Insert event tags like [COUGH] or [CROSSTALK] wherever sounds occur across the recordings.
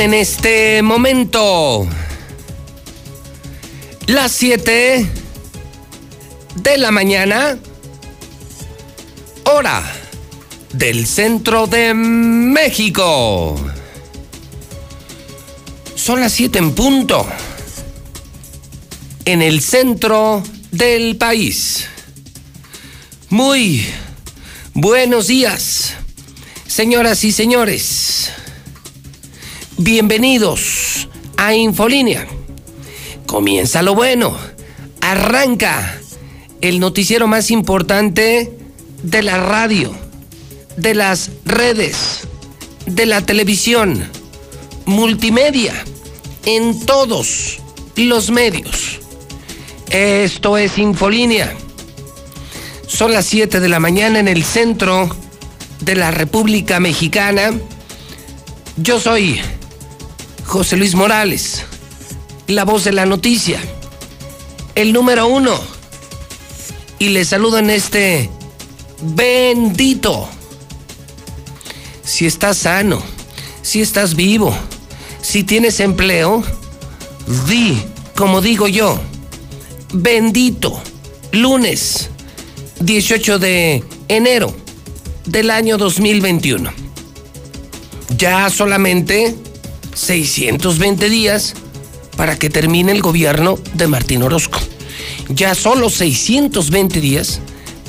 En este momento las 7 de la mañana, hora del centro de México. Son las 7 en punto en el centro del país. Muy buenos días, señoras y señores. Bienvenidos a Infolínea. Comienza lo bueno. Arranca el noticiero más importante de la radio, de las redes, de la televisión, multimedia, en todos los medios. Esto es Infolínea. Son las 7 de la mañana en el centro de la República Mexicana. Yo soy José Luis Morales, la voz de la noticia, el número uno. Y le saludo en este bendito. Si estás sano, si estás vivo, si tienes empleo, di, como digo yo, bendito, lunes 18 de enero del año 2021. Ya solamente 620 días para que termine el gobierno de Martín Orozco. Ya solo 620 días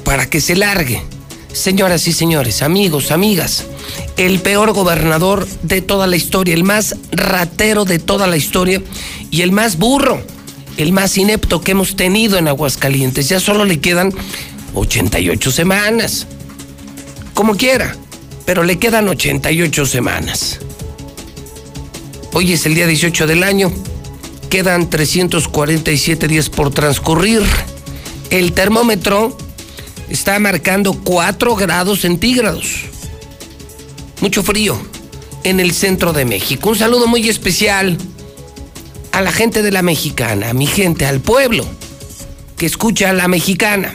para que se largue. Señoras y señores, amigos, amigas, el peor gobernador de toda la historia, el más ratero de toda la historia y el más burro, el más inepto que hemos tenido en Aguascalientes. Ya solo le quedan 88 semanas. Como quiera, pero le quedan 88 semanas. Hoy es el día 18 del año. Quedan 347 días por transcurrir. El termómetro está marcando 4 grados centígrados. Mucho frío en el centro de México. Un saludo muy especial a la gente de la mexicana, a mi gente, al pueblo que escucha a la mexicana.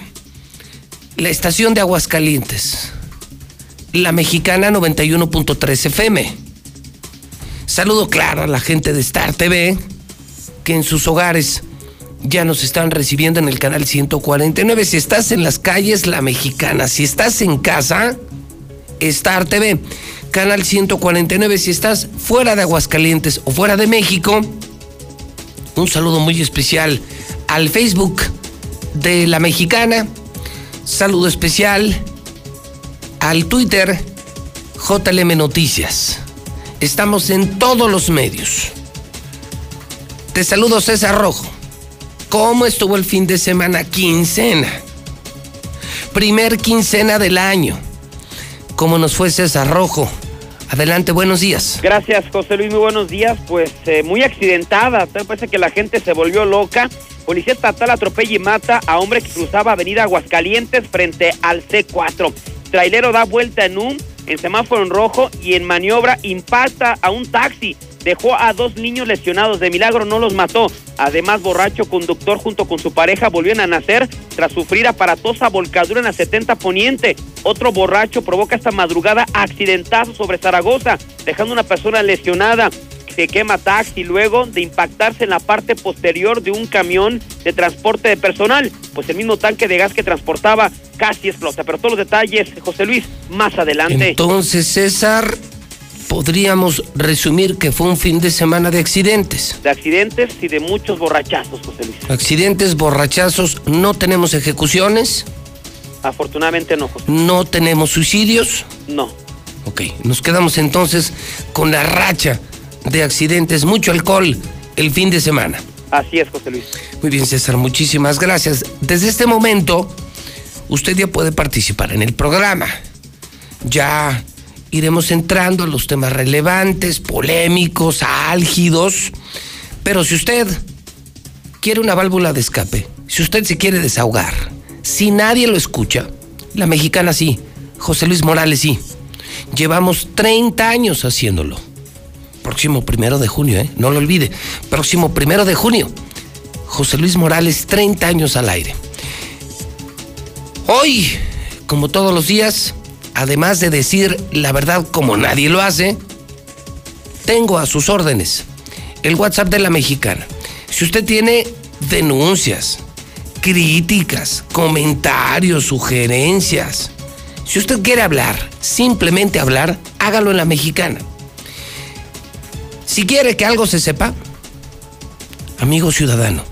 La estación de Aguascalientes. La mexicana 91.3 FM Saludo claro a la gente de Star TV, que en sus hogares ya nos están recibiendo en el canal 149. Si estás en las calles, la mexicana. Si estás en casa, Star TV, canal 149. Si estás fuera de Aguascalientes o fuera de México, un saludo muy especial al Facebook de la mexicana. Saludo especial al Twitter JLM Noticias. Estamos en todos los medios. Te saludo César Rojo. ¿Cómo estuvo el fin de semana? Quincena. Primer quincena del año. ¿Cómo nos fue César Rojo? Adelante, buenos días. Gracias, José Luis, muy buenos días. Pues eh, muy accidentada, parece que la gente se volvió loca. Policía estatal atropella y mata a hombre que cruzaba Avenida Aguascalientes frente al C4. Trailero da vuelta en un en semáforo en rojo y en maniobra impacta a un taxi. Dejó a dos niños lesionados. De milagro no los mató. Además, borracho conductor junto con su pareja volvieron a nacer tras sufrir aparatosa volcadura en la 70 Poniente. Otro borracho provoca esta madrugada accidentazo sobre Zaragoza, dejando una persona lesionada se quema taxi luego de impactarse en la parte posterior de un camión de transporte de personal, pues el mismo tanque de gas que transportaba casi explota. Pero todos los detalles, José Luis, más adelante. Entonces, César, podríamos resumir que fue un fin de semana de accidentes. De accidentes y de muchos borrachazos, José Luis. Accidentes, borrachazos, no tenemos ejecuciones. Afortunadamente no, José. ¿No tenemos suicidios? No. Ok, nos quedamos entonces con la racha de accidentes, mucho alcohol el fin de semana. Así es, José Luis. Muy bien, César, muchísimas gracias. Desde este momento, usted ya puede participar en el programa. Ya iremos entrando a los temas relevantes, polémicos, álgidos. Pero si usted quiere una válvula de escape, si usted se quiere desahogar, si nadie lo escucha, la mexicana sí, José Luis Morales sí. Llevamos 30 años haciéndolo. Próximo primero de junio, ¿eh? No lo olvide. Próximo primero de junio. José Luis Morales, 30 años al aire. Hoy, como todos los días, además de decir la verdad como nadie lo hace, tengo a sus órdenes el WhatsApp de la mexicana. Si usted tiene denuncias, críticas, comentarios, sugerencias, si usted quiere hablar, simplemente hablar, hágalo en la mexicana. Si quiere que algo se sepa, amigo ciudadano,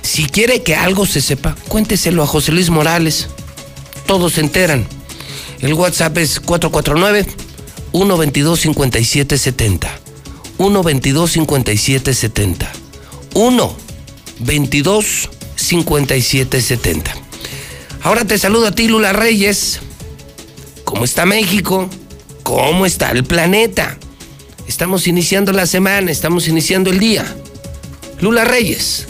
si quiere que algo se sepa, cuénteselo a José Luis Morales. Todos se enteran. El WhatsApp es 449 122 5770. 122 5770. 1 22 5770. Ahora te saludo a ti, Lula Reyes. ¿Cómo está México? ¿Cómo está el planeta? Estamos iniciando la semana, estamos iniciando el día. Lula Reyes,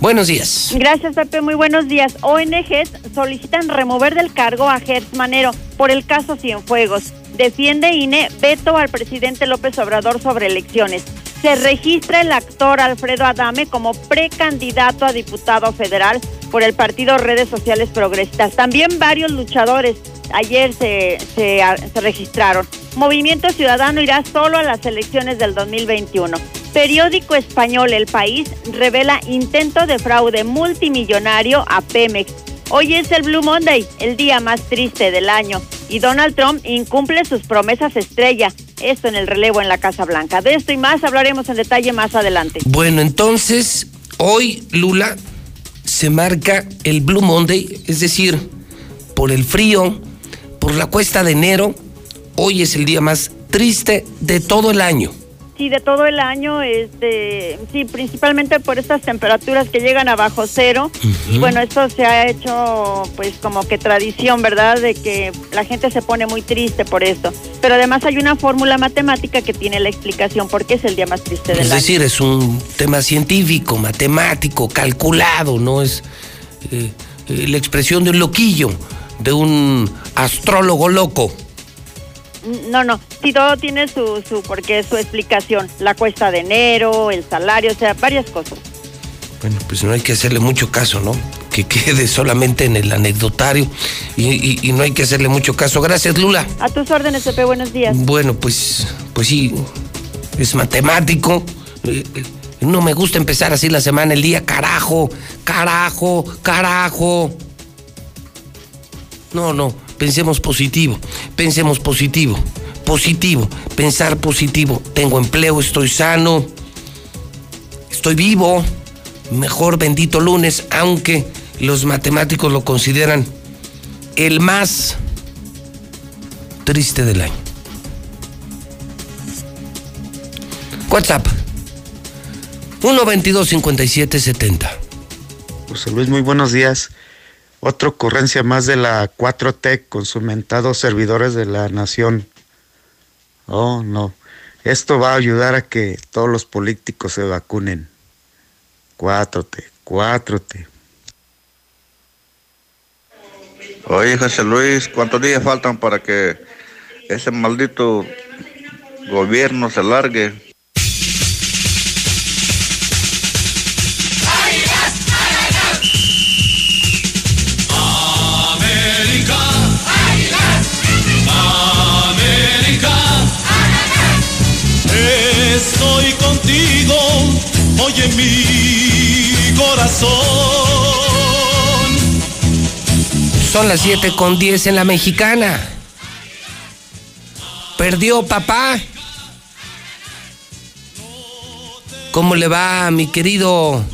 buenos días. Gracias, Pepe. Muy buenos días. ONGs solicitan remover del cargo a Gertz Manero por el caso Cienfuegos. Defiende INE veto al presidente López Obrador sobre elecciones. Se registra el actor Alfredo Adame como precandidato a diputado federal por el partido Redes Sociales Progresistas. También varios luchadores ayer se, se, registraron. Movimiento Ciudadano irá solo a las elecciones del 2021. Periódico español El País revela intento de fraude multimillonario a Pemex. Hoy es el Blue Monday, el día más triste del año, y Donald Trump incumple sus promesas estrella. Esto en el relevo en la Casa Blanca. De esto y más hablaremos en detalle más adelante. Bueno, entonces, hoy, Lula, se marca el Blue Monday, es decir, por el frío, por la cuesta de enero, hoy es el día más triste de todo el año. Sí, de todo el año, este, sí, principalmente por estas temperaturas que llegan a bajo cero. Uh -huh. Y bueno, esto se ha hecho pues como que tradición, ¿verdad? De que la gente se pone muy triste por esto. Pero además hay una fórmula matemática que tiene la explicación por qué es el día más triste del es año. Es decir, es un tema científico, matemático, calculado, no es eh, eh, la expresión de un loquillo, de un astrólogo loco. No, no, sí, todo tiene su, su, porque su explicación, la cuesta de enero, el salario, o sea, varias cosas. Bueno, pues no hay que hacerle mucho caso, ¿no? Que [LAUGHS] quede solamente en el anecdotario y, y, y no hay que hacerle mucho caso. Gracias, Lula. A tus órdenes, Pepe, buenos días. Bueno, pues, pues sí, es matemático. Eh, eh, no me gusta empezar así la semana, el día, carajo, carajo, carajo. No, no, pensemos positivo, pensemos positivo, positivo, pensar positivo. Tengo empleo, estoy sano, estoy vivo, mejor bendito lunes, aunque los matemáticos lo consideran el más triste del año. WhatsApp 122 57 70. José Luis, muy buenos días. Otra ocurrencia más de la 4T con sus mentados servidores de la nación. Oh, no. Esto va a ayudar a que todos los políticos se vacunen. 4T, 4T. Oye, José Luis, ¿cuántos días faltan para que ese maldito gobierno se largue? Oye mi corazón. Son las 7 con 10 en la mexicana. Perdió papá. ¿Cómo le va, mi querido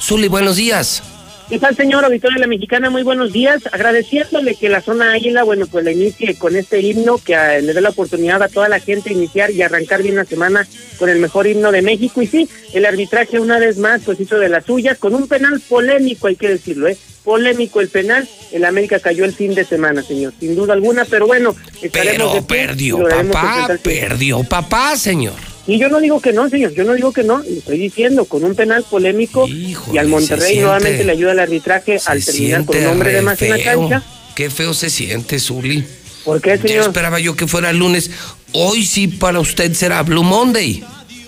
Zuli? Buenos días. ¿Qué tal, señor Auditorio de la Mexicana? Muy buenos días. Agradeciéndole que la zona Águila, bueno, pues la inicie con este himno que eh, le dé la oportunidad a toda la gente iniciar y arrancar bien la semana con el mejor himno de México. Y sí, el arbitraje una vez más pues hizo de las suyas con un penal polémico, hay que decirlo, ¿eh? Polémico el penal. El América cayó el fin de semana, señor, sin duda alguna, pero bueno, estaremos Pero perdió, papá, perdió, papá, señor. Y yo no digo que no, señor, yo no digo que no, estoy diciendo, con un penal polémico y al Monterrey nuevamente le ayuda el arbitraje al terminar con un hombre de más en la cancha. Qué feo se siente, Zuli. ¿Por qué, señor? Ya esperaba yo que fuera el lunes. Hoy sí para usted será Blue Monday.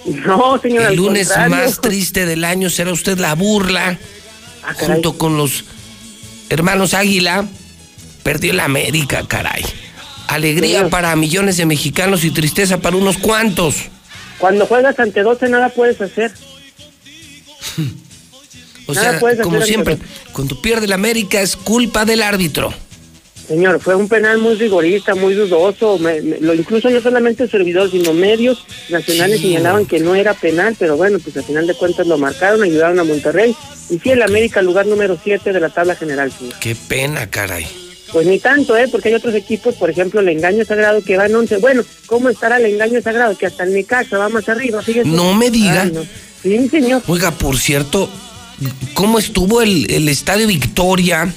No, señor. El lunes más triste del año será usted la burla. Ah, junto con los hermanos Águila. Perdió la América, caray. Alegría para millones de mexicanos y tristeza para unos cuantos. Cuando juegas ante 12 nada puedes hacer. [LAUGHS] o sea, como siempre, cuando pierde la América es culpa del árbitro. Señor, fue un penal muy rigorista, muy dudoso. lo, incluso no solamente el servidor, sino medios nacionales señalaban que no era penal, pero bueno, pues al final de cuentas lo marcaron, ayudaron a Monterrey. Y sí, el América, lugar número 7 de la tabla general. Qué pena, caray. Pues ni tanto, ¿eh? Porque hay otros equipos, por ejemplo, el engaño sagrado que van 11. Bueno, ¿cómo estará el engaño sagrado? Que hasta el Necaxa va más arriba, fíjese. No me diga. Sí, señor. Oiga, por cierto, ¿cómo estuvo el, el Estadio Victoria?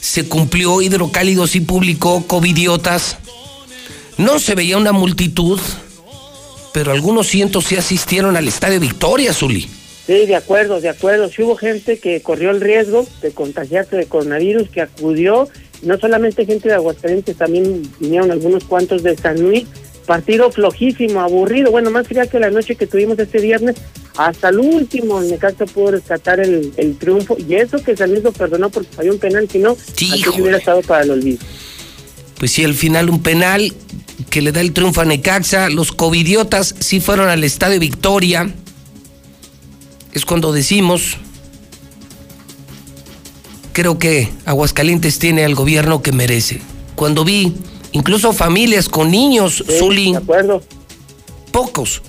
Se cumplió hidrocálidos y publicó covidiotas. No se veía una multitud, pero algunos cientos sí asistieron al Estadio Victoria, Zuli. Sí, de acuerdo, de acuerdo. Sí hubo gente que corrió el riesgo de contagiarse de coronavirus, que acudió no solamente gente de Aguascalientes, también vinieron algunos cuantos de San Luis. Partido flojísimo, aburrido. Bueno, más fría que la noche que tuvimos este viernes. Hasta el último, el Necaxa pudo rescatar el, triunfo. Y eso que San Luis lo perdonó porque falló un penal, si no, hubiera estado para el olvido. Pues sí, al final un penal que le da el triunfo a Necaxa. Los covidiotas sí fueron al Estadio Victoria. Es cuando decimos creo que Aguascalientes tiene al gobierno que merece. Cuando vi incluso familias con niños, sí, De acuerdo. Pocos.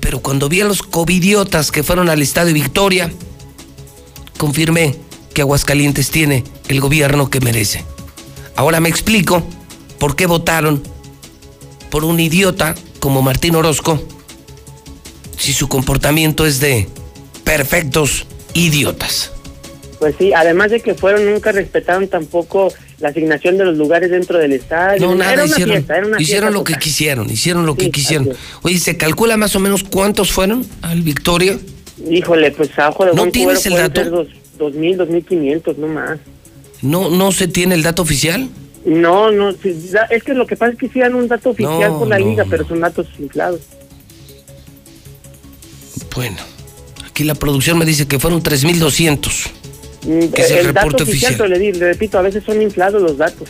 Pero cuando vi a los covidiotas que fueron al Estadio Victoria, confirmé que Aguascalientes tiene el gobierno que merece. Ahora me explico por qué votaron por un idiota como Martín Orozco si su comportamiento es de perfectos idiotas. Pues sí, además de que fueron, nunca respetaron tampoco la asignación de los lugares dentro del estadio. No, nada, hicieron, hicieron lo que quisieron, hicieron lo que quisieron. Oye, ¿se calcula más o menos cuántos fueron al Victoria? Híjole, pues a ojo de ¿No tienes el dato? Dos, dos mil, dos mil quinientos, no más. ¿No, ¿No se tiene el dato oficial? No, no, es que lo que pasa es que sí dan un dato oficial por la liga, pero son datos inflados. Bueno, aquí la producción me dice que fueron 3.200. Que es el, dato oficial, Pero le, repito, a veces son inflados los datos.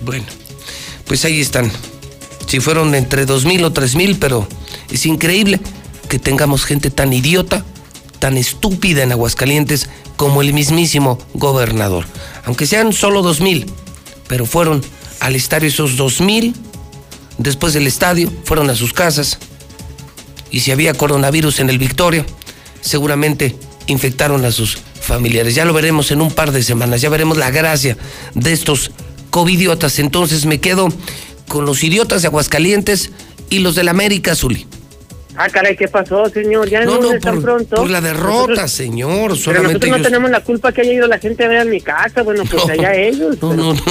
Bueno, pues ahí están. Si fueron entre dos mil o tres mil, pero es increíble que tengamos gente tan idiota, tan estúpida en Aguascalientes como el mismísimo gobernador. Aunque sean solo dos mil, pero fueron al estadio esos dos mil, después del estadio fueron a sus casas. Y si había coronavirus en el Victoria, seguramente infectaron a sus familiares. Ya lo veremos en un par de semanas, ya veremos la gracia de estos covidiotas. Entonces me quedo con los idiotas de Aguascalientes y los del América, Zuli. Ah, caray, ¿qué pasó, señor? Ya no, no, por, pronto. Por la derrota, señor. Pero nosotros no tenemos la culpa que haya ido la gente a ver a mi casa. Bueno, pues allá ellos. No, no, no.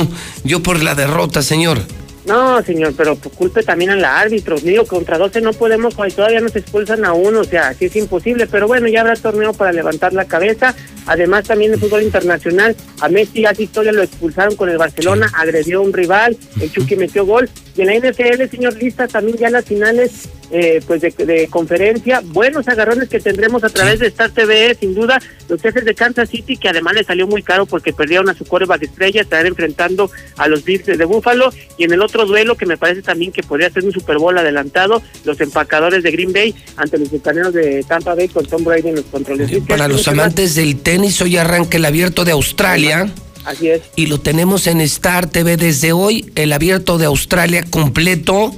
Yo por la derrota, señor. No, señor, pero culpe también al árbitro. Digo, contra 12 no podemos, todavía nos expulsan a uno, o sea, así es imposible. Pero bueno, ya habrá torneo para levantar la cabeza. Además, también el fútbol internacional, a Messi hace historia, lo expulsaron con el Barcelona, agredió a un rival, el Chucky metió gol. Y en la NFL, señor Lista, también ya las finales eh, pues de, conferencia, buenos agarrones que tendremos a través de Star TV, sin duda, los jefes de Kansas City, que además le salió muy caro porque perdieron a su coreback estrella, estarán enfrentando a los Bills de Buffalo, y en el otro duelo que me parece también que podría ser un Super Bowl adelantado, los empacadores de Green Bay ante los bucaneros de Tampa Bay con Tom Brady en los controles. Para los amantes del tenis, hoy arranca el abierto de Australia. Así es. Y lo tenemos en Star TV desde hoy, el abierto de Australia completo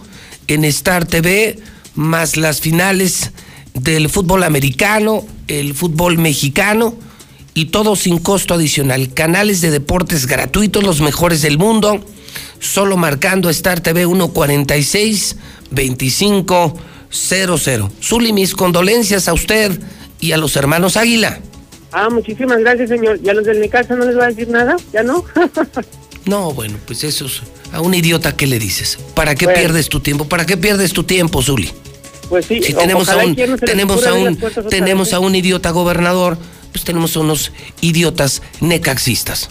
en Star TV más las finales del fútbol americano, el fútbol mexicano y todo sin costo adicional. Canales de deportes gratuitos, los mejores del mundo. Solo marcando Star TV 146 2500. Zuli, mis condolencias a usted y a los hermanos Águila. Ah, muchísimas gracias, señor. ¿Y a los de mi casa no les va a decir nada? ¿Ya no? [LAUGHS] No, bueno, pues eso es. A un idiota, ¿qué le dices? ¿Para qué Bueno. pierdes tu tiempo? ¿Para qué pierdes tu tiempo, Zuli? Pues sí, Si tenemos a un, se tenemos a un, tenemos a un idiota gobernador, pues tenemos a unos idiotas necaxistas.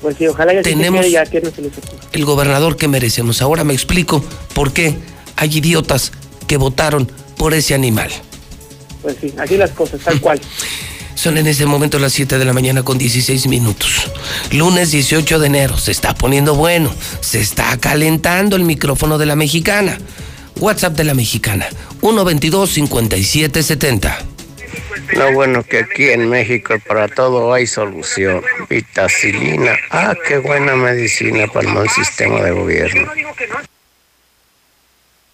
Pues sí, ojalá ya se tenemos- quede ya que no se les ocurra. El gobernador que merecemos. Ahora me explico por qué hay idiotas que votaron por ese animal. Pues sí, así las cosas, tal [LAUGHS] cual. Son en este momento las 7 de la mañana con 16 minutos. Lunes 18 de enero. Se está poniendo bueno. Se está calentando el micrófono de la mexicana. WhatsApp de la mexicana. 122-5770. No, bueno, que aquí en México para todo hay solución. Vitacilina. Ah, qué buena medicina para el mal sistema de gobierno.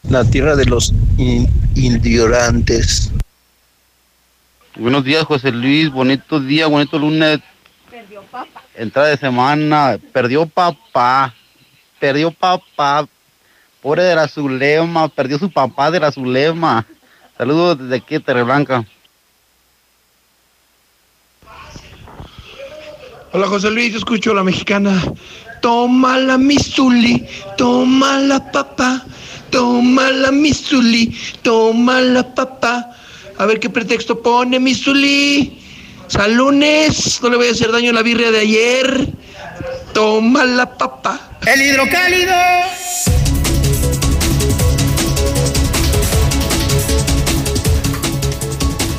La tierra de los in- indiorantes. Buenos días, José Luis. Bonito día, bonito lunes. Entrada de semana. Perdió papá. Perdió papá. Pobre de la Zulema. Perdió su papá de la Zulema. Saludos desde aquí, Terreblanca. Hola José Luis, escucho la mexicana. Toma la misuli, toma la papá, toma la misuli, toma la papá. A ver qué pretexto pone misuli. Sal lunes, no le voy a hacer daño a la birria de ayer. Toma la papá. El hidrocálido.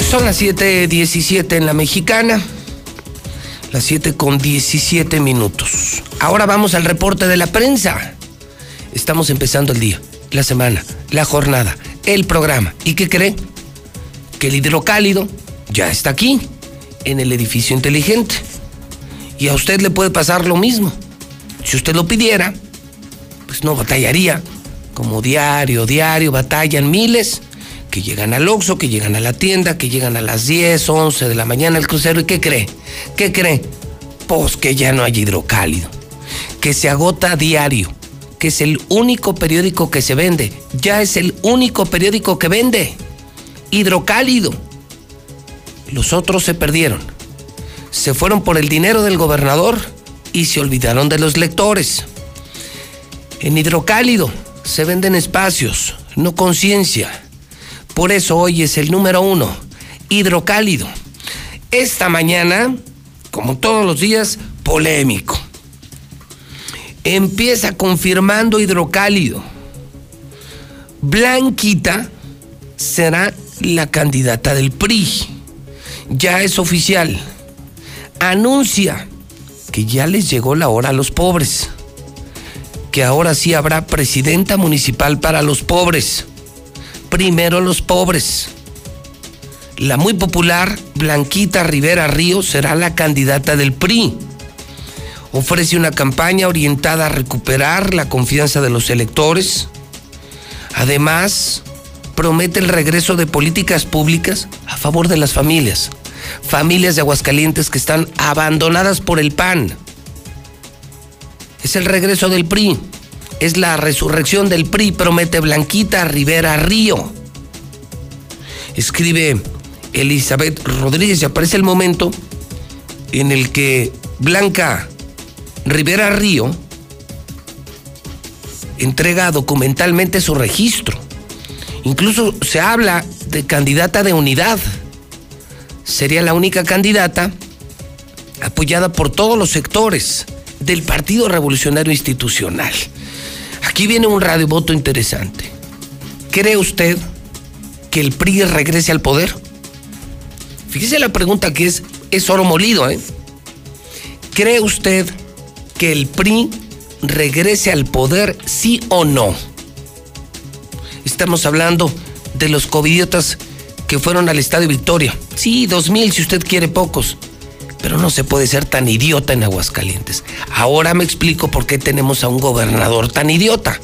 Son las 7.17 en la mexicana. Las 7 con 17 minutos. Ahora vamos al reporte de la prensa. Estamos empezando el día, la semana, la jornada, el programa. ¿Y qué cree? Que el hidrocálido ya está aquí, en el edificio inteligente. Y a usted le puede pasar lo mismo. Si usted lo pidiera, pues no batallaría. Como diario, diario, batallan miles que llegan al Oxxo, que llegan a la tienda, que llegan a las 10, 11 de la mañana al crucero. ¿Y qué cree? ¿Qué cree? Pues que ya no hay hidrocálido. Que se agota diario. Que es el único periódico que se vende. Ya es el único periódico que vende. Hidrocálido. Los otros se perdieron. Se fueron por el dinero del gobernador y se olvidaron de los lectores. En hidrocálido se venden espacios, no conciencia. Por eso hoy es el número uno, hidrocálido. Esta mañana, como todos los días, polémico. Empieza confirmando hidrocálido. Blanquita será la candidata del PRI. Ya es oficial. Anuncia que ya les llegó la hora a los pobres. Que ahora sí habrá presidenta municipal para los pobres primero los pobres. La muy popular Blanquita Rivera Ríos será la candidata del PRI. Ofrece una campaña orientada a recuperar la confianza de los electores. Además, promete el regreso de políticas públicas a favor de las familias. Familias de Aguascalientes que están abandonadas por el PAN. Es el regreso del PRI. Es la resurrección del PRI, promete Blanquita Rivera Río. Escribe Elizabeth Rodríguez y aparece el momento en el que Blanca Rivera Río entrega documentalmente su registro. Incluso se habla de candidata de unidad. Sería la única candidata apoyada por todos los sectores del Partido Revolucionario Institucional. Aquí viene un radiovoto interesante. ¿Cree usted que el PRI regrese al poder? Fíjese la pregunta que es, es oro molido, ¿eh? ¿Cree usted que el PRI regrese al poder, sí o no? Estamos hablando de los covidiotas que fueron al Estadio Victoria. Sí, dos mil si usted quiere pocos. Pero no se puede ser tan idiota en Aguascalientes. Ahora me explico por qué tenemos a un gobernador tan idiota.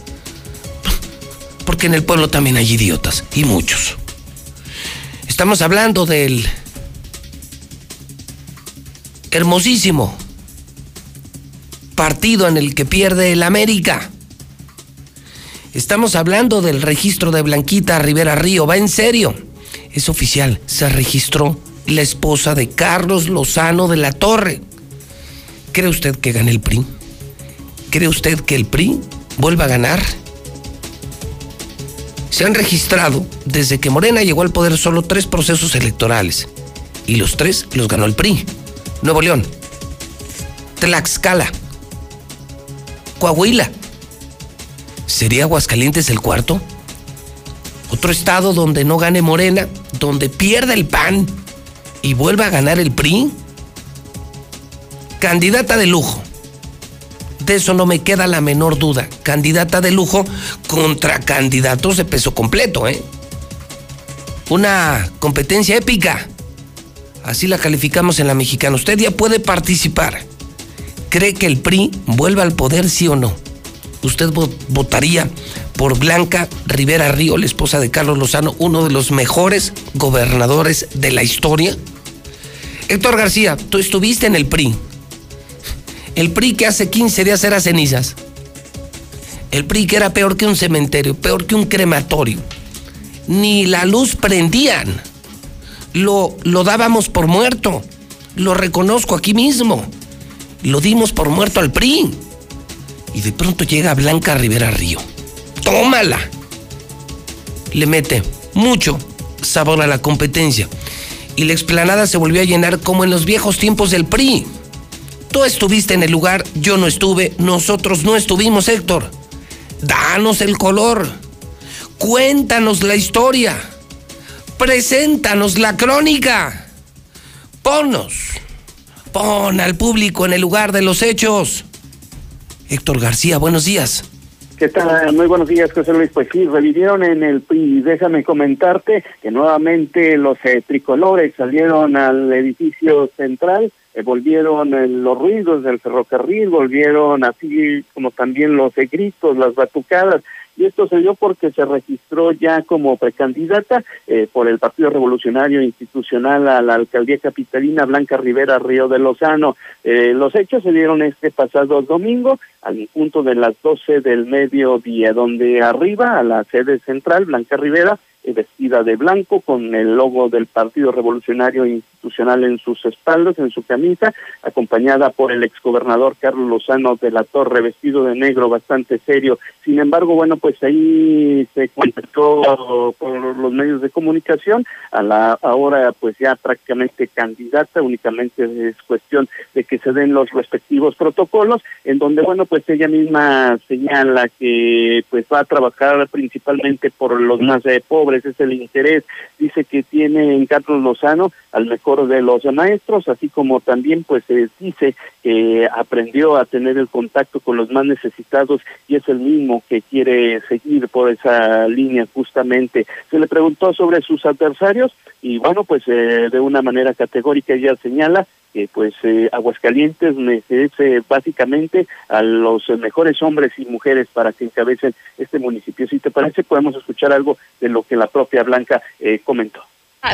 Porque en el pueblo también hay idiotas, y muchos. Estamos hablando del hermosísimo partido en el que pierde el América. Estamos hablando del registro de Blanquita Rivera Río, va en serio. Es oficial, se registró la esposa de Carlos Lozano de la Torre. ¿Cree usted que gane el PRI? ¿Cree usted que el PRI vuelva a ganar? Se han registrado desde que Morena llegó al poder solo tres procesos electorales y los tres los ganó el PRI. Nuevo León, Tlaxcala, Coahuila. ¿Sería Aguascalientes el cuarto? Otro estado donde no gane Morena, donde pierda el PAN y vuelva a ganar el PRI. Candidata de lujo. De eso no me queda la menor duda. Candidata de lujo contra candidatos de peso completo, ¿eh? Una competencia épica. Así la calificamos en la mexicana. Usted ya puede participar. ¿Cree que el PRI vuelva al poder, sí o no? ¿Usted votaría por Blanca Rivera Río, la esposa de Carlos Lozano, uno de los mejores gobernadores de la historia? Héctor García, tú estuviste en el PRI. El PRI que hace 15 días era cenizas. El PRI que era peor que un cementerio, peor que un crematorio. Ni la luz prendían. Lo, lo dábamos por muerto. Lo reconozco aquí mismo. Lo dimos por muerto al PRI. Y de pronto llega Blanca Rivera Río. ¡Tómala! Le mete mucho sabor a la competencia. Y la explanada se volvió a llenar como en los viejos tiempos del PRI. Tú estuviste en el lugar, yo no estuve, nosotros no estuvimos, Héctor. Danos el color. Cuéntanos la historia. Preséntanos la crónica. Ponnos. Pon al público en el lugar de los hechos. Héctor García, buenos días. ¿Qué tal? Muy buenos días, José Luis. Pues sí, revivieron en el PRI. Déjame comentarte que nuevamente los eh, tricolores salieron al edificio central, eh, volvieron eh, los ruidos del ferrocarril, volvieron así como también los gritos, las batucadas y esto se dio porque se registró ya como precandidata eh, por el Partido Revolucionario Institucional a la alcaldía capitalina Blanca Rivera Río de Lozano. Eh, los hechos se dieron este pasado domingo al punto de las 12 del mediodía, donde arriba a la sede central Blanca Rivera eh, vestida de blanco con el logo del Partido Revolucionario Institucional en sus espaldas, en su camisa, acompañada por el exgobernador Carlos Lozano de la Torre, vestido de negro, bastante serio. Sin embargo, bueno, pues ahí se contactó por los medios de comunicación, a la ahora pues ya prácticamente candidata, únicamente es cuestión de que se den los respectivos protocolos, en donde, bueno, pues ella misma señala que pues va a trabajar principalmente por los más eh, pobres, es el interés, dice que tiene en Carlos Lozano al mejor de los maestros, así como también pues dice que aprendió a tener el contacto con los más necesitados y es el mismo que quiere seguir por esa línea justamente. Se le preguntó sobre sus adversarios y bueno, pues eh, de una manera categórica ella señala que pues eh, Aguascalientes merece básicamente a los mejores hombres y mujeres para que encabecen este municipio. Si te parece, podemos escuchar algo de lo que la propia Blanca eh, comentó.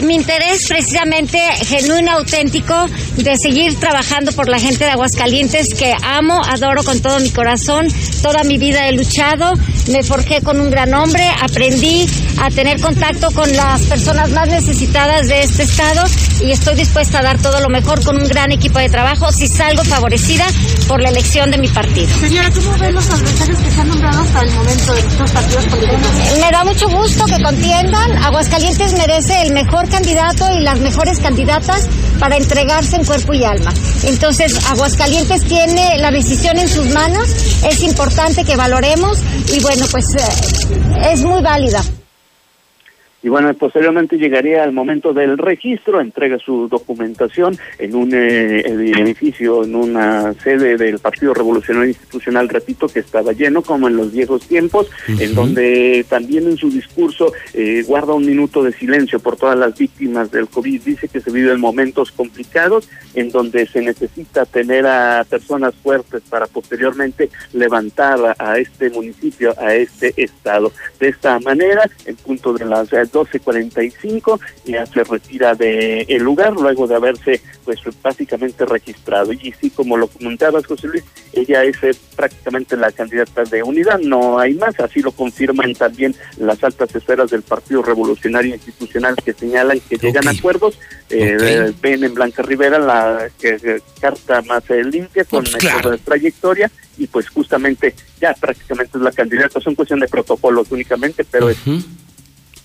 Mi interés precisamente genuino, auténtico, de seguir trabajando por la gente de Aguascalientes que amo, adoro con todo mi corazón. Toda mi vida he luchado, me forjé con un gran hombre, aprendí a tener contacto con las personas más necesitadas de este estado y estoy dispuesta a dar todo lo mejor con un gran equipo de trabajo si salgo favorecida por la elección de mi partido. Señora, ¿cómo ven los adversarios que se han nombrado hasta el momento de estos partidos políticos? Me da mucho gusto que contiendan. Aguascalientes merece el mejor candidato y las mejores candidatas para entregarse en cuerpo y alma. Entonces, Aguascalientes tiene la decisión en sus manos, es importante que valoremos y bueno, pues eh, es muy válida y bueno, posteriormente llegaría al momento del registro, entrega su documentación en un eh, edificio, en una sede del Partido Revolucionario Institucional, repito, que estaba lleno como en los viejos tiempos, en donde también en su discurso eh, guarda un minuto de silencio por todas las víctimas del COVID, dice que se viven momentos complicados en donde se necesita tener a personas fuertes para posteriormente levantar a, este municipio, a este estado. De esta manera, en punto de las 12.45 ya se retira del el lugar luego de haberse pues básicamente registrado. Y sí, como lo comentabas, José Luis, ella es eh, prácticamente la candidata de unidad, no hay más, así lo confirman también las altas esferas del Partido Revolucionario Institucional que señalan que llegan a acuerdos, eh, ven en Blanca Rivera la eh, carta más eh, limpia con Pues trayectoria y pues justamente ya prácticamente es la candidata, son cuestión de protocolos únicamente, pero es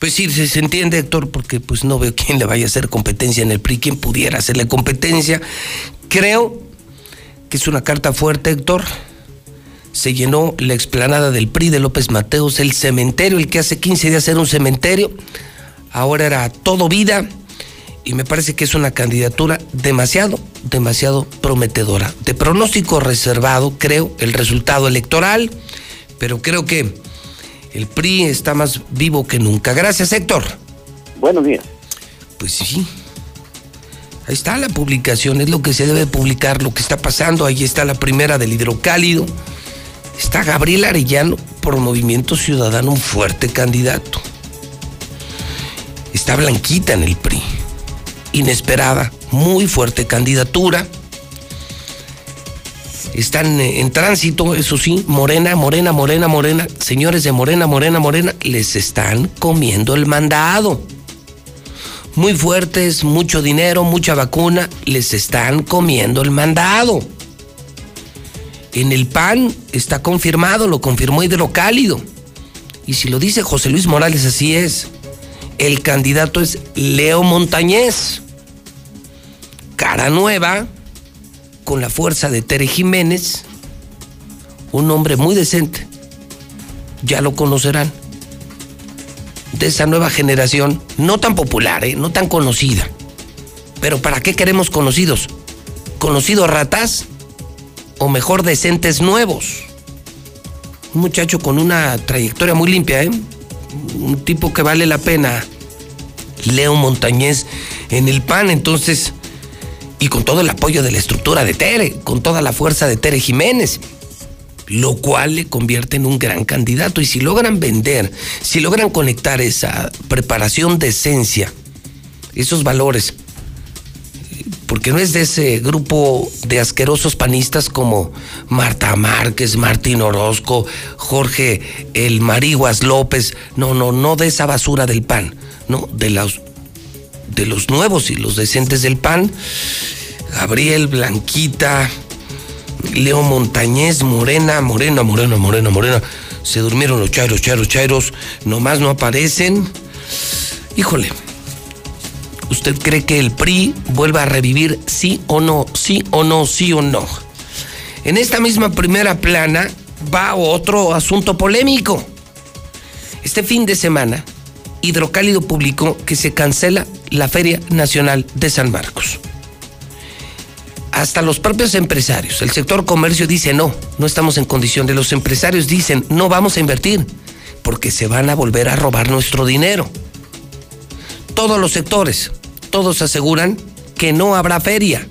Pues sí, se, entiende, Héctor, porque pues no veo quién le vaya a hacer competencia en el PRI, quién pudiera hacerle competencia. Creo que es una carta fuerte, Héctor. Se llenó la explanada del PRI de López Mateos, el cementerio, el que hace 15 días era un cementerio, ahora era todo vida. Y me parece que es una candidatura demasiado, demasiado prometedora. De pronóstico reservado, creo, el resultado electoral, pero creo que el PRI está más vivo que nunca. Gracias, Héctor. Buenos días. Pues sí. Ahí está la publicación, es lo que se debe publicar, lo que está pasando. Ahí está la primera del hidrocálido. Está Gabriel Arellano por Movimiento Ciudadano, un fuerte candidato. Está Blanquita en el PRI. Inesperada, muy fuerte candidatura. Están eh, en tránsito, eso sí, Morena, Morena, Morena, Morena. Señores de Morena, Morena, Morena, les están comiendo el mandado. Muy fuertes, mucho dinero, mucha vacuna, les están comiendo el mandado. En el PAN está confirmado, lo confirmó Hidrocálido. Y si lo dice José Luis Morales, así es. El candidato es Leo Montañez. Cara nueva, con la fuerza de Tere Jiménez, un hombre muy decente. Ya lo conocerán. De esa nueva generación, no tan popular, ¿eh? no tan conocida. Pero ¿para qué queremos conocidos? ¿Conocidos ratas? O mejor, decentes nuevos. Un muchacho con una trayectoria muy limpia, ¿eh? Un tipo que vale la pena. Leo Montañez en el PAN, entonces y con todo el apoyo de la estructura de Tere, con toda la fuerza de Tere Jiménez, lo cual le convierte en un gran candidato. Y si logran vender, si logran conectar esa preparación de esencia, esos valores, porque no es de ese grupo de asquerosos panistas como Marta Márquez, Martín Orozco, Jorge El Mariguas López, no, no, no de esa basura del PAN, no, de los de los nuevos y los decentes del PAN, Gabriel, Blanquita, Leo Montañez, Morena, Morena, Morena, Morena, Morena. Se durmieron los chairos, chairos, chairos, nomás no aparecen. Híjole, ¿usted cree que el PRI vuelva a revivir sí o no, sí o no, sí o no? En esta misma primera plana va otro asunto polémico. Este fin de semana, Hidrocálido publicó que se cancela la Feria Nacional de San Marcos. Hasta los propios empresarios, el sector comercio dice no, no estamos en condición de los empresarios dicen no vamos a invertir porque se van a volver a robar nuestro dinero. Todos los sectores, todos aseguran que no habrá feria.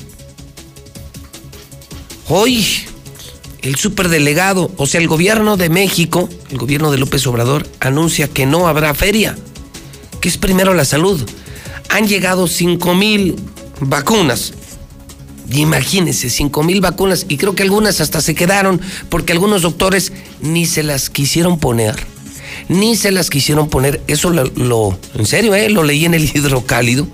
Hoy el superdelegado, o sea, el gobierno de México, el gobierno de López Obrador, anuncia que no habrá feria, que es primero la salud. Han llegado 5 mil vacunas. Imagínense, 5 mil vacunas y creo que algunas hasta se quedaron porque algunos doctores ni se las quisieron poner. Ni se las quisieron poner. Eso lo, lo en serio, ¿eh? lo leí en el [LAUGHS] hidrocálido.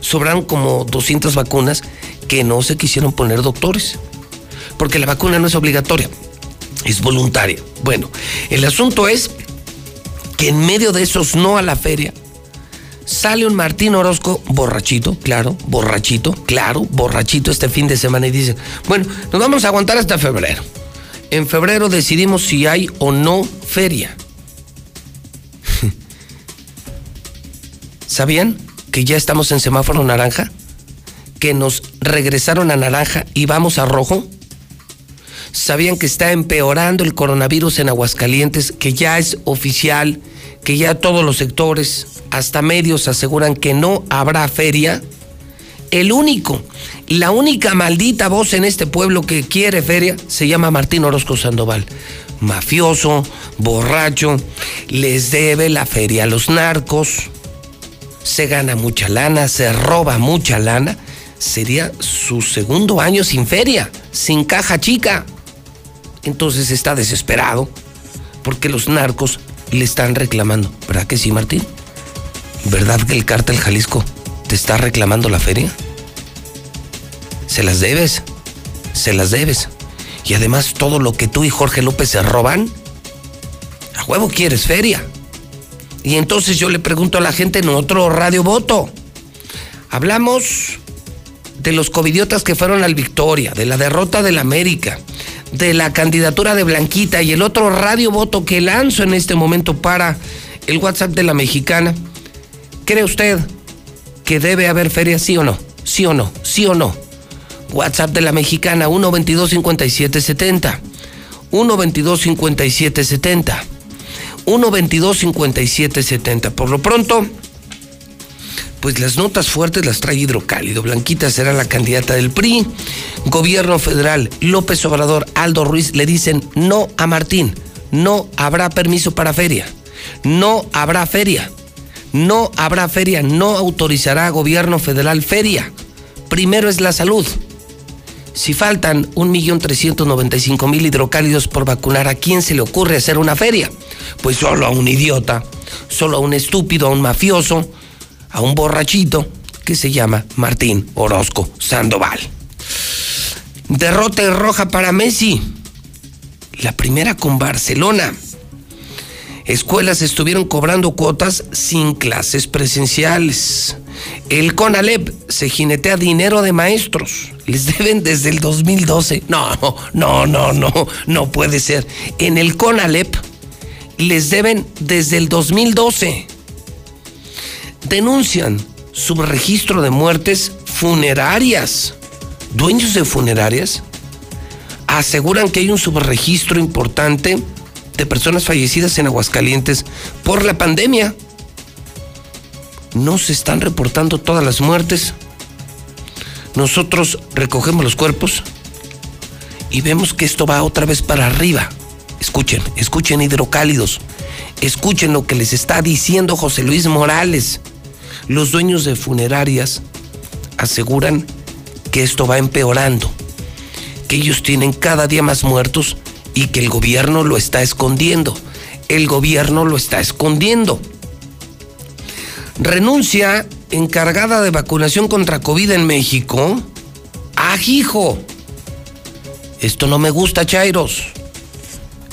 Sobraron como 200 vacunas que no se quisieron poner doctores porque la vacuna no es obligatoria, es voluntaria. Bueno, el asunto es que en medio de esos no a la feria, sale un Martín Orozco borrachito, claro, borrachito, claro, borrachito este fin de semana y dice, bueno, nos vamos a aguantar hasta febrero. En febrero decidimos si hay o no feria. [LAUGHS] ¿Sabían que ya estamos en semáforo naranja? ¿Que nos regresaron a naranja y vamos a rojo? sabían que está empeorando el coronavirus en Aguascalientes, que ya es oficial, que ya todos los sectores, hasta medios, aseguran que no habrá feria. El único, la única maldita voz en este pueblo que quiere feria se llama Martín Orozco Sandoval. Mafioso, borracho, les debe la feria a los narcos. se gana mucha lana, se roba mucha lana, sería su segundo año sin feria, sin caja chica. Entonces está desesperado porque los narcos le están reclamando. ¿Verdad que sí, Martín? ¿Verdad que el cártel Jalisco te está reclamando la feria? Se las debes, se las debes. Y además todo lo que tú y Jorge López se roban, a huevo quieres feria. Y entonces yo le pregunto a la gente en otro radio voto. Hablamos de los covidiotas que fueron al Victoria, de la derrota del América, de la candidatura de Blanquita y el otro radio voto que lanzo en este momento para el WhatsApp de la mexicana. ¿Cree usted que debe haber feria, sí o no? ¿Sí o no? ¿Sí o no? WhatsApp de la mexicana 122 5770 122 5770 122 5770 Por lo pronto, pues las notas fuertes las trae Hidrocálido. Blanquita será la candidata del PRI. Gobierno federal, López Obrador, Aldo Ruiz le dicen no a Martín. No habrá permiso para feria. No habrá feria. No habrá feria. No autorizará gobierno federal feria. Primero es la salud. Si faltan 1.395.000 hidrocálidos por vacunar, ¿a quién se le ocurre hacer una feria? Pues solo a un idiota, solo a un estúpido, a un mafioso, a un borrachito que se llama Martín Orozco Sandoval. Derrota roja para Messi. La primera con Barcelona. Escuelas estuvieron cobrando cuotas sin clases presenciales. El CONALEP se jinetea dinero de maestros. Les deben desde el 2012. No, no, no, no, no puede ser. En el CONALEP les deben desde el 2012. Denuncian subregistro de muertes funerarias. Dueños de funerarias aseguran que hay un subregistro importante de personas fallecidas en Aguascalientes por la pandemia. No se están reportando todas las muertes. Nosotros recogemos los cuerpos y vemos que esto va otra vez para arriba. Escuchen, escuchen hidrocálidos. Escuchen lo que les está diciendo José Luis Morales. Los dueños de funerarias aseguran que esto va empeorando, que ellos tienen cada día más muertos y que el gobierno lo está escondiendo. El gobierno lo está escondiendo. Renuncia encargada de vacunación contra COVID en México. ¡Ajijo! Esto no me gusta, Chairos.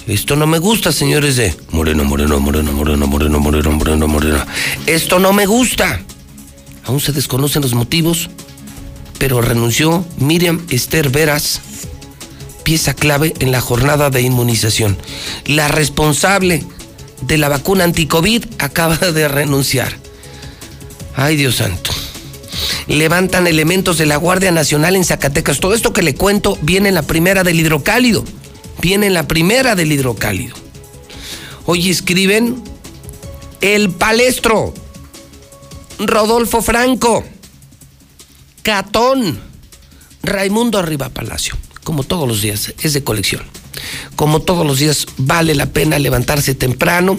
Esto no me gusta, señores de Moreno, Moreno, Moreno, Moreno, Moreno, Moreno, Moreno, Moreno. Esto no me gusta. Aún se desconocen los motivos, pero renunció Miriam Esther Veras, pieza clave en la jornada de inmunización. La responsable de la vacuna anticovid acaba [LAUGHS] de renunciar. Ay, Dios santo. Levantan elementos de la Guardia Nacional en Zacatecas. Todo esto que le cuento viene en la primera del hidrocálido. Viene en la primera del hidrocálido. Hoy escriben El Palestro, Rodolfo Franco, Catón, Raimundo Arriba Palacio. Como todos los días, es de colección. Como todos los días, vale la pena levantarse temprano,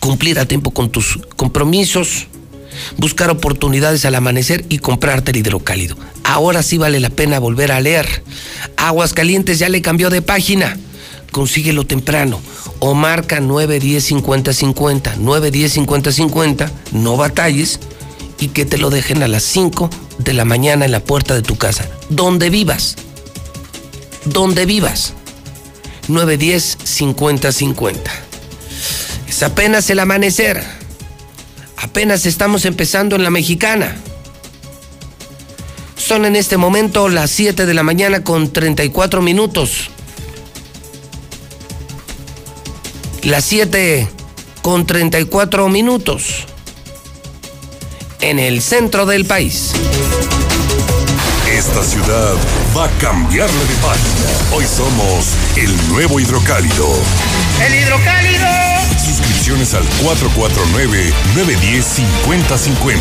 cumplir a tiempo con tus compromisos, buscar oportunidades al amanecer y comprarte el hidrocálido. Ahora sí vale la pena volver a leer. Aguascalientes ya le cambió de página. Consíguelo temprano o marca 910 50 50, 910 50 50, no batalles y que te lo dejen a las 5 de la mañana en la puerta de tu casa, donde vivas. Donde vivas. 910 50 50. Es apenas el amanecer. Apenas estamos empezando en la mexicana. Son en este momento las 7 de la mañana con 34 minutos. Las 7 con 34 minutos. En el centro del país. Esta ciudad va a cambiarle de página. Hoy somos el nuevo hidrocálido. ¡El hidrocálido! Suscripciones al 449-910-5050.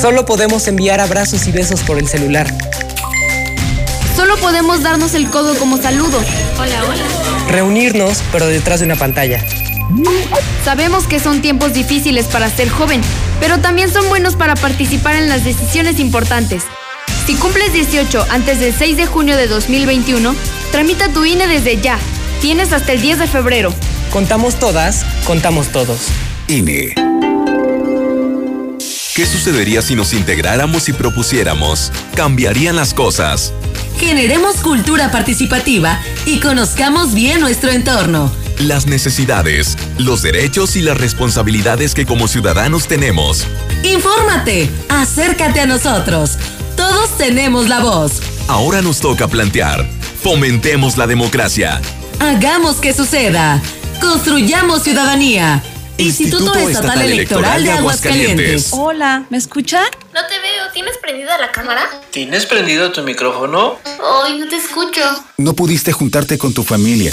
Solo podemos enviar abrazos y besos por el celular. Solo podemos darnos el codo como saludo. Hola, hola. Reunirnos, pero detrás de una pantalla. Sabemos que son tiempos difíciles para ser joven, pero también son buenos para participar en las decisiones importantes. Si cumples 18 antes del 6 de junio de 2021, tramita tu INE desde ya. Tienes hasta el 10 de febrero. Contamos todas, contamos todos. INE. ¿Qué sucedería si nos integráramos y propusiéramos? Cambiarían las cosas. Generemos cultura participativa y conozcamos bien nuestro entorno. Las necesidades, los derechos y las responsabilidades que como ciudadanos tenemos. Infórmate, acércate a nosotros. Todos tenemos la voz. Ahora nos toca plantear. Fomentemos la democracia. Hagamos que suceda. Construyamos ciudadanía. Instituto, Estatal, Electoral de Aguascalientes. Hola, ¿me escuchan? No te veo, ¿tienes prendida la cámara? ¿Tienes prendido tu micrófono? Ay, no te escucho. No pudiste juntarte con tu familia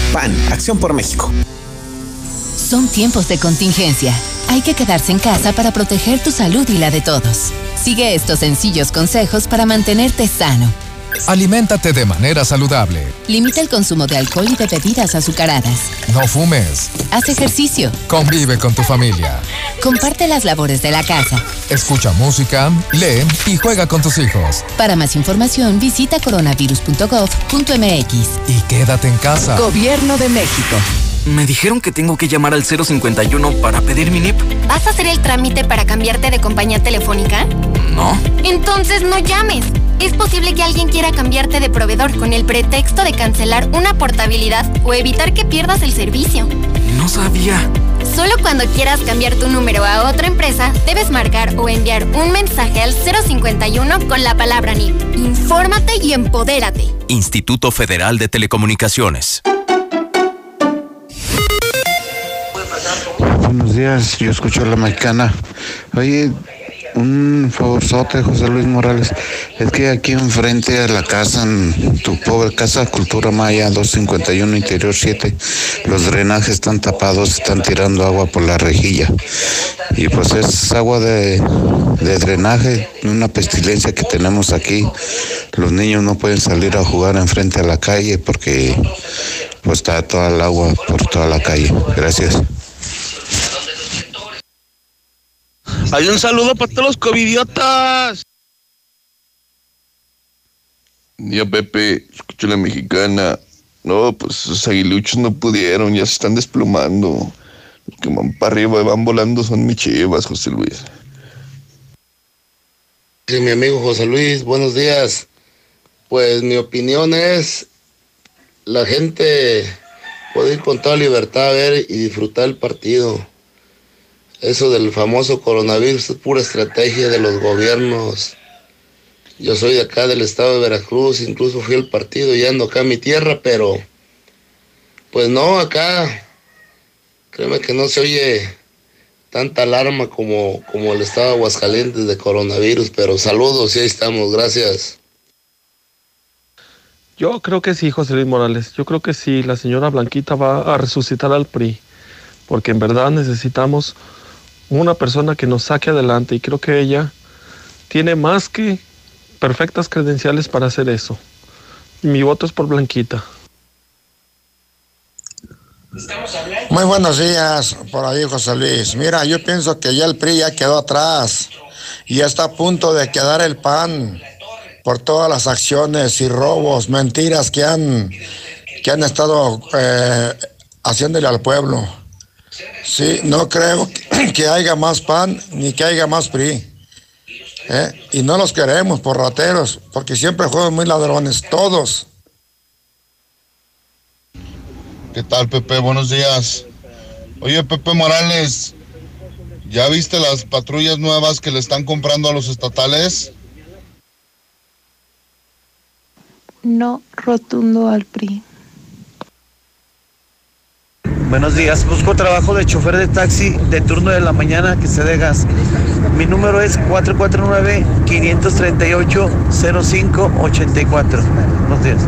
PAN, Acción por México. Son tiempos de contingencia. Hay que quedarse en casa para proteger tu salud y la de todos. Sigue estos sencillos consejos para mantenerte sano. Aliméntate de manera saludable. Limita el consumo de alcohol y de bebidas azucaradas. No fumes. Haz ejercicio. Convive con tu familia. Comparte las labores de la casa. Escucha música, lee y juega con tus hijos. Para más información visita coronavirus.gov.mx. Y quédate en casa. Gobierno de México. Me dijeron que tengo que llamar al 051 para pedir mi NIP. ¿Vas a hacer el trámite para cambiarte de compañía telefónica? No. Entonces no llames. Es posible que alguien quiera cambiarte de proveedor con el pretexto de cancelar una portabilidad o evitar que pierdas el servicio. No sabía. Solo cuando quieras cambiar tu número a otra empresa, debes marcar o enviar un mensaje al 051 con la palabra NIP. Infórmate y empodérate. Instituto Federal de Telecomunicaciones. Buenos días, yo escucho a la mexicana. Oye, un favorzote, José Luis Morales. Es que aquí enfrente a la casa, en tu pobre casa Cultura Maya 251 Interior 7, los drenajes están tapados, están tirando agua por la rejilla. Y pues es agua de, de drenaje, una pestilencia que tenemos aquí. Los niños no pueden salir a jugar enfrente a la calle porque pues está toda el agua por toda la calle. Gracias. Hay un saludo para todos los covidiotas. Día Pepe, escucho la mexicana. No, pues esos aguiluchos no pudieron, ya se están desplumando. Los que van para arriba y van volando son mis chivas, José Luis. Sí, mi amigo José Luis, buenos días. Pues mi opinión es, la gente puede ir con toda libertad a ver y disfrutar el partido. Eso del famoso coronavirus es pura estrategia de los gobiernos. Yo soy de acá del estado de Veracruz, incluso fui al partido y ando acá en mi tierra, pero pues no, acá créeme que no se oye tanta alarma como, como el estado de Aguascalientes de coronavirus, pero saludos y ahí estamos, gracias. Yo creo que sí, José Luis Morales. Yo creo que sí, la señora Blanquita va a resucitar al PRI, porque en verdad necesitamos una persona que nos saque adelante y creo que ella tiene más que perfectas credenciales para hacer eso. Mi voto es por Blanquita. Muy buenos días por ahí, José Luis. Mira, yo pienso que ya el PRI ya quedó atrás y ya está a punto de quedar el PAN por todas las acciones y robos, mentiras que han, que han estado eh, haciéndole al pueblo. Sí, no creo [COUGHS] que haya más PAN ni que haya más PRI. ¿eh? Y no los queremos por rateros, porque siempre juegan muy ladrones, todos. ¿Qué tal, Pepe? Buenos días. Oye, Pepe Morales, ¿ya viste las patrullas nuevas que le están comprando a los estatales? No, rotundo al PRI. Buenos días, busco trabajo de chofer de taxi de turno de la mañana que se dé gas. Mi número es 449-538-0584. Buenos días.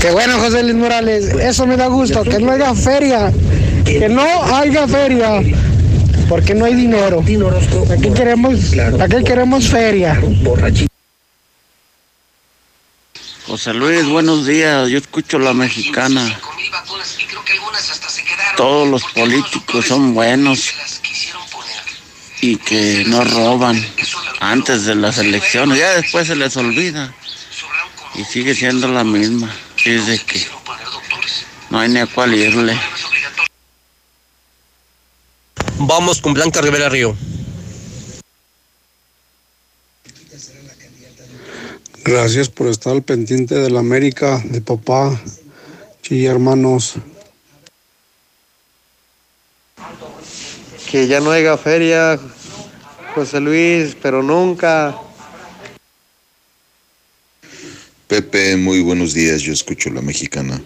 Qué bueno, José Luis Morales. Eso me da gusto, que no haya feria. Que no haya feria. Porque no hay dinero. Aquí queremos, aquí queremos feria. José Luis, buenos días. Yo escucho la mexicana. Todos los políticos son buenos y que no roban antes de las elecciones. Ya después se les olvida y sigue siendo la misma. De que no hay ni a cuál irle. Vamos con Blanca Rivera Río. Gracias por estar al pendiente de la América, de papá y hermanos. Que ya no haya feria, José Luis, pero nunca. Pepe, muy buenos días, yo escucho la mexicana.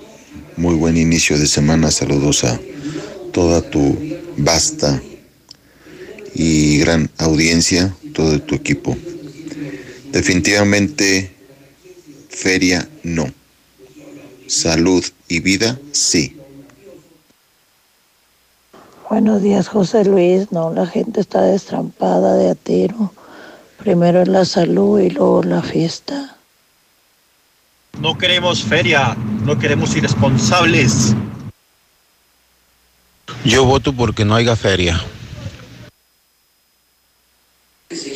Muy buen inicio de semana, saludos a toda tu vasta y gran audiencia, todo tu equipo. Definitivamente, feria no. Salud y vida sí. Buenos días, José Luis. No, la gente está destrampada de atero. Primero es la salud y luego la fiesta. No queremos feria, no queremos irresponsables. Yo voto porque no haya feria.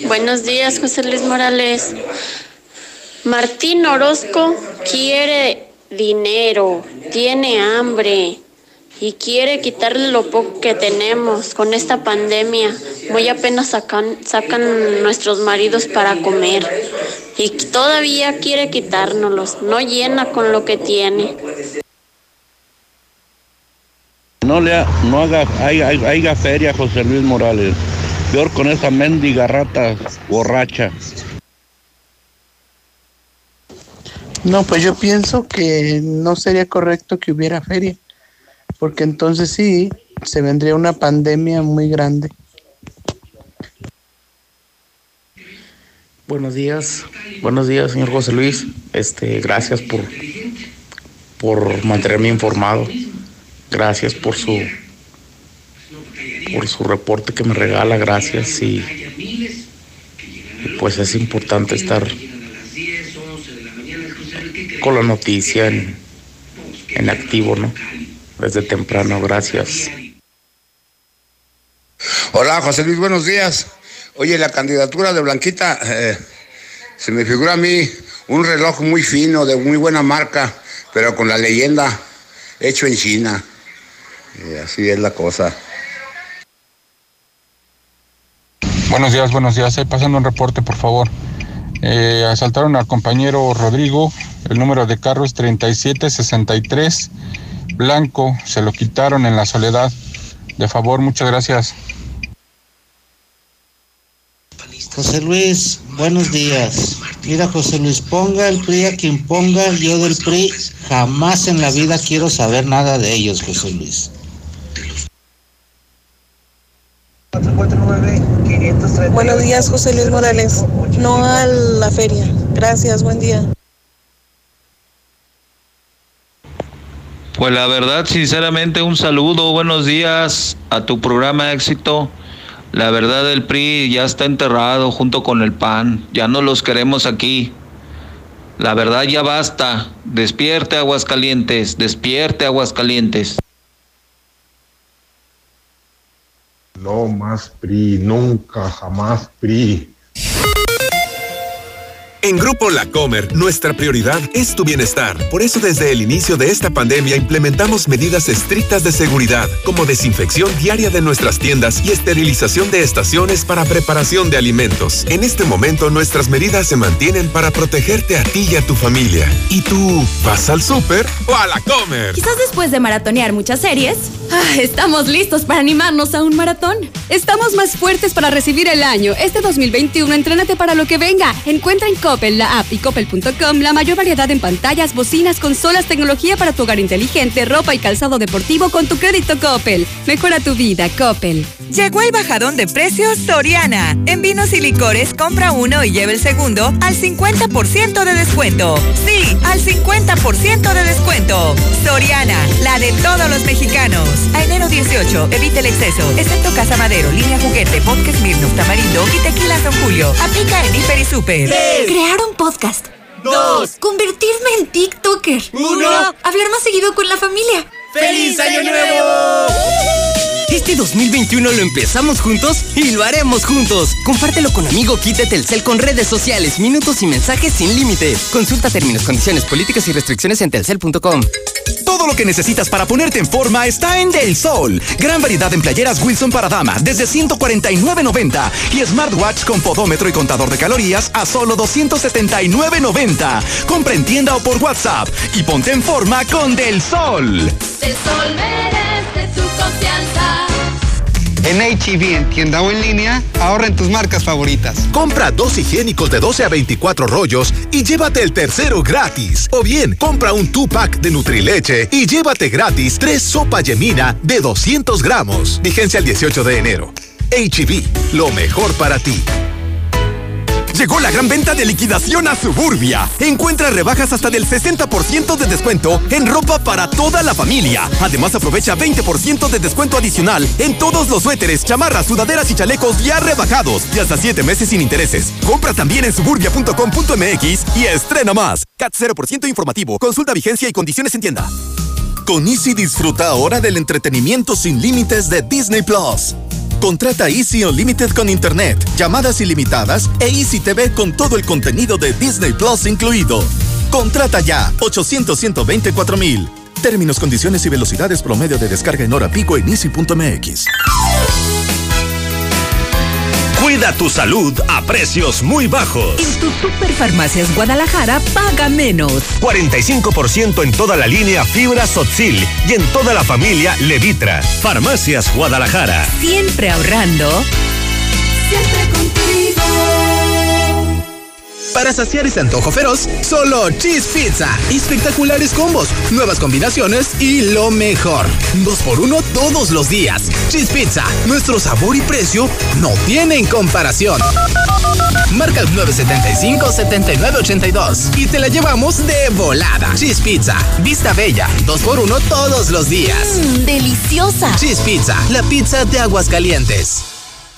Buenos días, José Luis Morales. Martín Orozco quiere dinero, tiene hambre y quiere quitarle lo poco que tenemos con esta pandemia. Muy apenas sacan, nuestros maridos para comer y todavía quiere quitárnoslos. No llena con lo que tiene. No le no haga, haya, haya feria, José Luis Morales. Peor con esa mendiga rata borracha. No, pues yo pienso que no sería correcto que hubiera feria, porque entonces sí, se vendría una pandemia muy grande. Buenos días, buenos días, señor José Luis. Este, gracias por, por mantenerme informado. Gracias por su por su reporte que me regala, gracias y, y pues es importante estar con la noticia en, en activo, ¿no? Desde temprano, gracias. Hola, José Luis, buenos días. Oye, la candidatura de Blanquita, eh, se me figura a mí un reloj muy fino, de muy buena marca, pero con la leyenda hecho en China. Y así es la cosa. Buenos días, buenos días. Ahí pasando un reporte, por favor. Eh, asaltaron al compañero Rodrigo. El número de carro es 3763. Blanco. Se lo quitaron en la soledad. De favor, muchas gracias. José Luis, buenos días. Mira, José Luis, ponga el PRI a quien ponga, yo del PRI jamás en la vida quiero saber nada de ellos, José Luis. Buenos días, José Luis Morales. No a la feria. Gracias, buen día. Pues la verdad, sinceramente, un saludo, buenos días a tu programa éxito. La verdad, el PRI ya está enterrado junto con el PAN. Ya no los queremos aquí. La verdad, ya basta. Despierte, Aguascalientes. Despierte, Aguascalientes. No más PRI, nunca, jamás PRI. En Grupo La Comer, nuestra prioridad es tu bienestar. Por eso desde el inicio de esta pandemia implementamos medidas estrictas de seguridad, como desinfección diaria de nuestras tiendas y esterilización de estaciones para preparación de alimentos. En este momento nuestras medidas se mantienen para protegerte a ti y a tu familia. ¿Y tú vas al súper o a La Comer? Quizás después de maratonear muchas series, ah, estamos listos para animarnos a un maratón. Estamos más fuertes para recibir el año. Este 2021 entrénate para lo que venga. Encuentra en Coppel, la app y coppel.com la mayor variedad en pantallas, bocinas, consolas, tecnología para tu hogar inteligente, ropa y calzado deportivo con tu crédito Coppel. Mejora tu vida, Coppel. Llegó el bajadón de precios Soriana. En vinos y licores, compra uno y lleve el segundo al 50% de descuento. Sí, al 50% de descuento. Soriana, la de todos los mexicanos. A enero 18, evite el exceso, excepto Casa Madero, Línea Juguete, Vodka Smirnoff, Tamarindo y Tequila San Julio. Aplica en Hiper y Super. Crear un podcast. Dos. Convertirme en TikToker. Uno. Hablar más seguido con la familia. ¡Feliz Año Nuevo! Este 2021 lo empezamos juntos y lo haremos juntos. Compártelo con amigo Kite Telcel con redes sociales, minutos y mensajes sin límite. Consulta términos, condiciones, políticas y restricciones en telcel.com. Todo lo que necesitas para ponerte en forma está en Del Sol. Gran variedad en playeras Wilson para dama desde 149.90 y smartwatch con podómetro y contador de calorías a solo 279.90. Compra en tienda o por WhatsApp y ponte en forma con Del Sol. Del Sol merece su confianza. En HEB, en tienda o en línea, ahorra en tus marcas favoritas. Compra dos higiénicos de 12 a 24 rollos y llévate el tercero gratis. O bien, compra un 2-pack de Nutrileche y llévate gratis tres sopa yemina de 200 gramos. Vigencia el 18 de enero. HEB, lo mejor para ti. Llegó la gran venta de liquidación a Suburbia. Encuentra rebajas hasta del 60% de descuento en ropa para toda la familia. Además, aprovecha 20% de descuento adicional en todos los suéteres, chamarras, sudaderas y chalecos ya rebajados y hasta 7 meses sin intereses. Compra también en suburbia.com.mx y estrena más. CAT 0% informativo. Consulta vigencia y condiciones en tienda. Con Easy disfruta ahora del entretenimiento sin límites de Disney Plus. Contrata Easy Unlimited con Internet, llamadas ilimitadas e Easy TV con todo el contenido de Disney Plus incluido. Contrata ya 800 124 mil. Términos, condiciones y velocidades promedio de descarga en hora pico en easy.mx. Cuida tu salud a precios muy bajos. En tu Superfarmacias Guadalajara paga menos. 45% en toda la línea Fibra Sotzil y en toda la familia Levitra. Farmacias Guadalajara. Siempre ahorrando. Siempre contigo. Para saciar ese antojo feroz, solo Cheese Pizza. Espectaculares combos, nuevas combinaciones y lo mejor. Dos por uno todos los días. Cheese Pizza, nuestro sabor y precio no tienen comparación. Marca el 975-7982 y te la llevamos de volada. Cheese Pizza, vista bella, dos por uno todos los días. Mmm, deliciosa. Cheese Pizza, la pizza de Aguascalientes.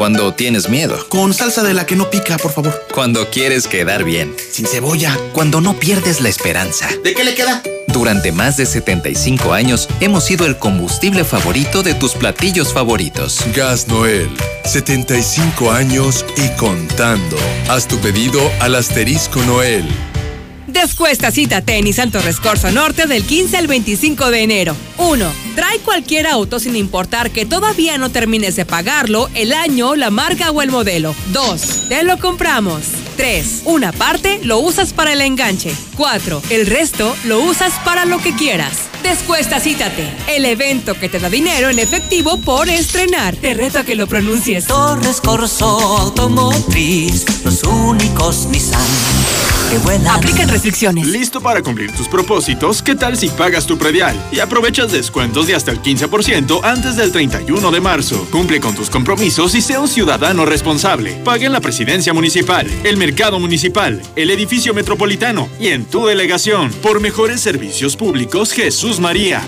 Cuando tienes miedo. Con salsa de la que no pica, por favor. Cuando quieres quedar bien. Sin cebolla. Cuando no pierdes la esperanza. ¿De qué le queda? Durante más de 75 años hemos sido el combustible favorito de tus platillos favoritos. Gas Noel. 75 años y contando. Haz tu pedido al asterisco Noel. Descuesta cita tenis Santo Rescorso Norte del 15 al 25 de enero. 1. Trae cualquier auto sin importar que todavía no termines de pagarlo, el año, la marca o el modelo. 2. Te lo compramos. 3. Una parte lo usas para el enganche. 4. El resto lo usas para lo que quieras. Descuesta Cítate, el evento que te da dinero en efectivo por estrenar. Te reto a que lo pronuncies. Torres Corso Automotriz, los únicos Nissan que vuelan. Aplican restricciones. ¿Listo para cumplir tus propósitos? ¿Qué tal si pagas tu predial y aprovechas descuentos de hasta el 15% antes del 31 de marzo? Cumple con tus compromisos y sea un ciudadano responsable. Paga en la presidencia municipal, el mercado municipal, el edificio metropolitano y en tu delegación. Por mejores servicios públicos, Jesús María.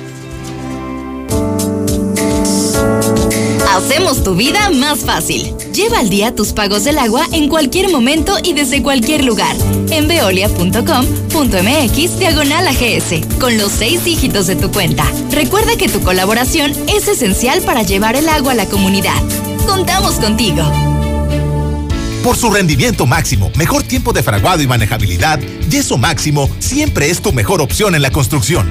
Hacemos tu vida más fácil. Lleva al día tus pagos del agua en cualquier momento y desde cualquier lugar. En veolia.com.mx diagonal AGS, con los seis dígitos de tu cuenta. Recuerda que tu colaboración es esencial para llevar el agua a la comunidad. Contamos contigo. Por su rendimiento máximo, mejor tiempo de fraguado y manejabilidad, Yeso Máximo siempre es tu mejor opción en la construcción.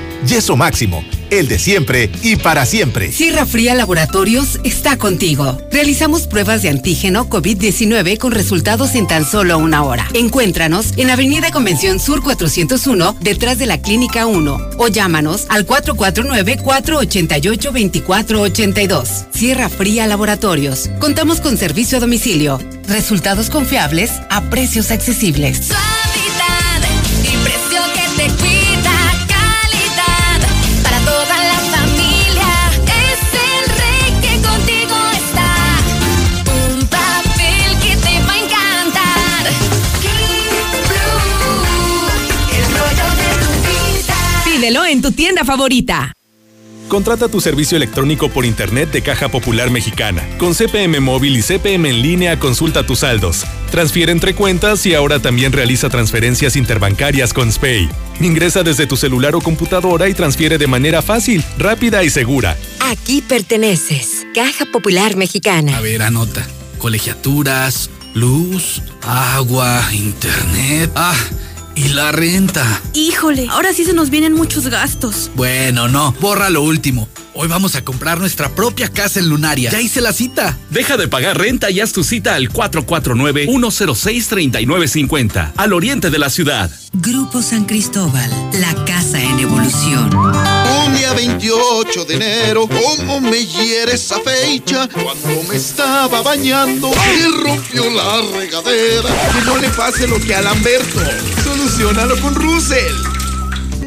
Yeso Máximo, el de siempre y para siempre. Sierra Fría Laboratorios está contigo. Realizamos pruebas de antígeno COVID-19 con resultados en tan solo una hora. Encuéntranos en Avenida Convención Sur 401, detrás de la Clínica 1, o llámanos al 449-488-2482. Sierra Fría Laboratorios. Contamos con servicio a domicilio. Resultados confiables a precios accesibles. Suavidad y precio que te cuida, Pídelo en tu tienda favorita. Contrata tu servicio electrónico por internet de Caja Popular Mexicana. Con CPM móvil y CPM en línea consulta tus saldos. Transfiere entre cuentas y ahora también realiza transferencias interbancarias con SPAY. Ingresa desde tu celular o computadora y transfiere de manera fácil, rápida y segura. Aquí perteneces. Caja Popular Mexicana. A ver, anota. Colegiaturas, luz, agua, internet. Ah, y la renta. Híjole, ahora sí se nos vienen muchos gastos. Bueno, no, borra lo último. Hoy vamos a comprar nuestra propia casa en Lunaria. Ya hice la cita. Deja de pagar renta y haz tu cita al 449-106-3950, al oriente de la ciudad. Grupo San Cristóbal, la casa en evolución. Un día 28 de enero, ¿cómo me hiere esa fecha? Cuando me estaba bañando y rompió la regadera. Que no le pase lo que a Lamberto. Solucionalo con Russell.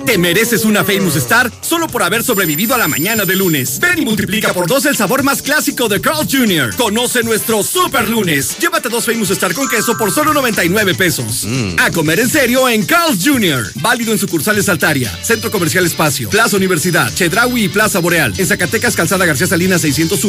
Te mereces una Famous Star solo por haber sobrevivido a la mañana de lunes. Ven y multiplica por dos el sabor más clásico de Carl Jr. Conoce nuestro Super Lunes. Llévate dos Famous Star con queso por solo 99 pesos. A comer en serio en Carl Jr. Válido en sucursales Altaria, Centro Comercial Espacio, Plaza Universidad, Chedraui y Plaza Boreal. En Zacatecas, Calzada García Salinas 601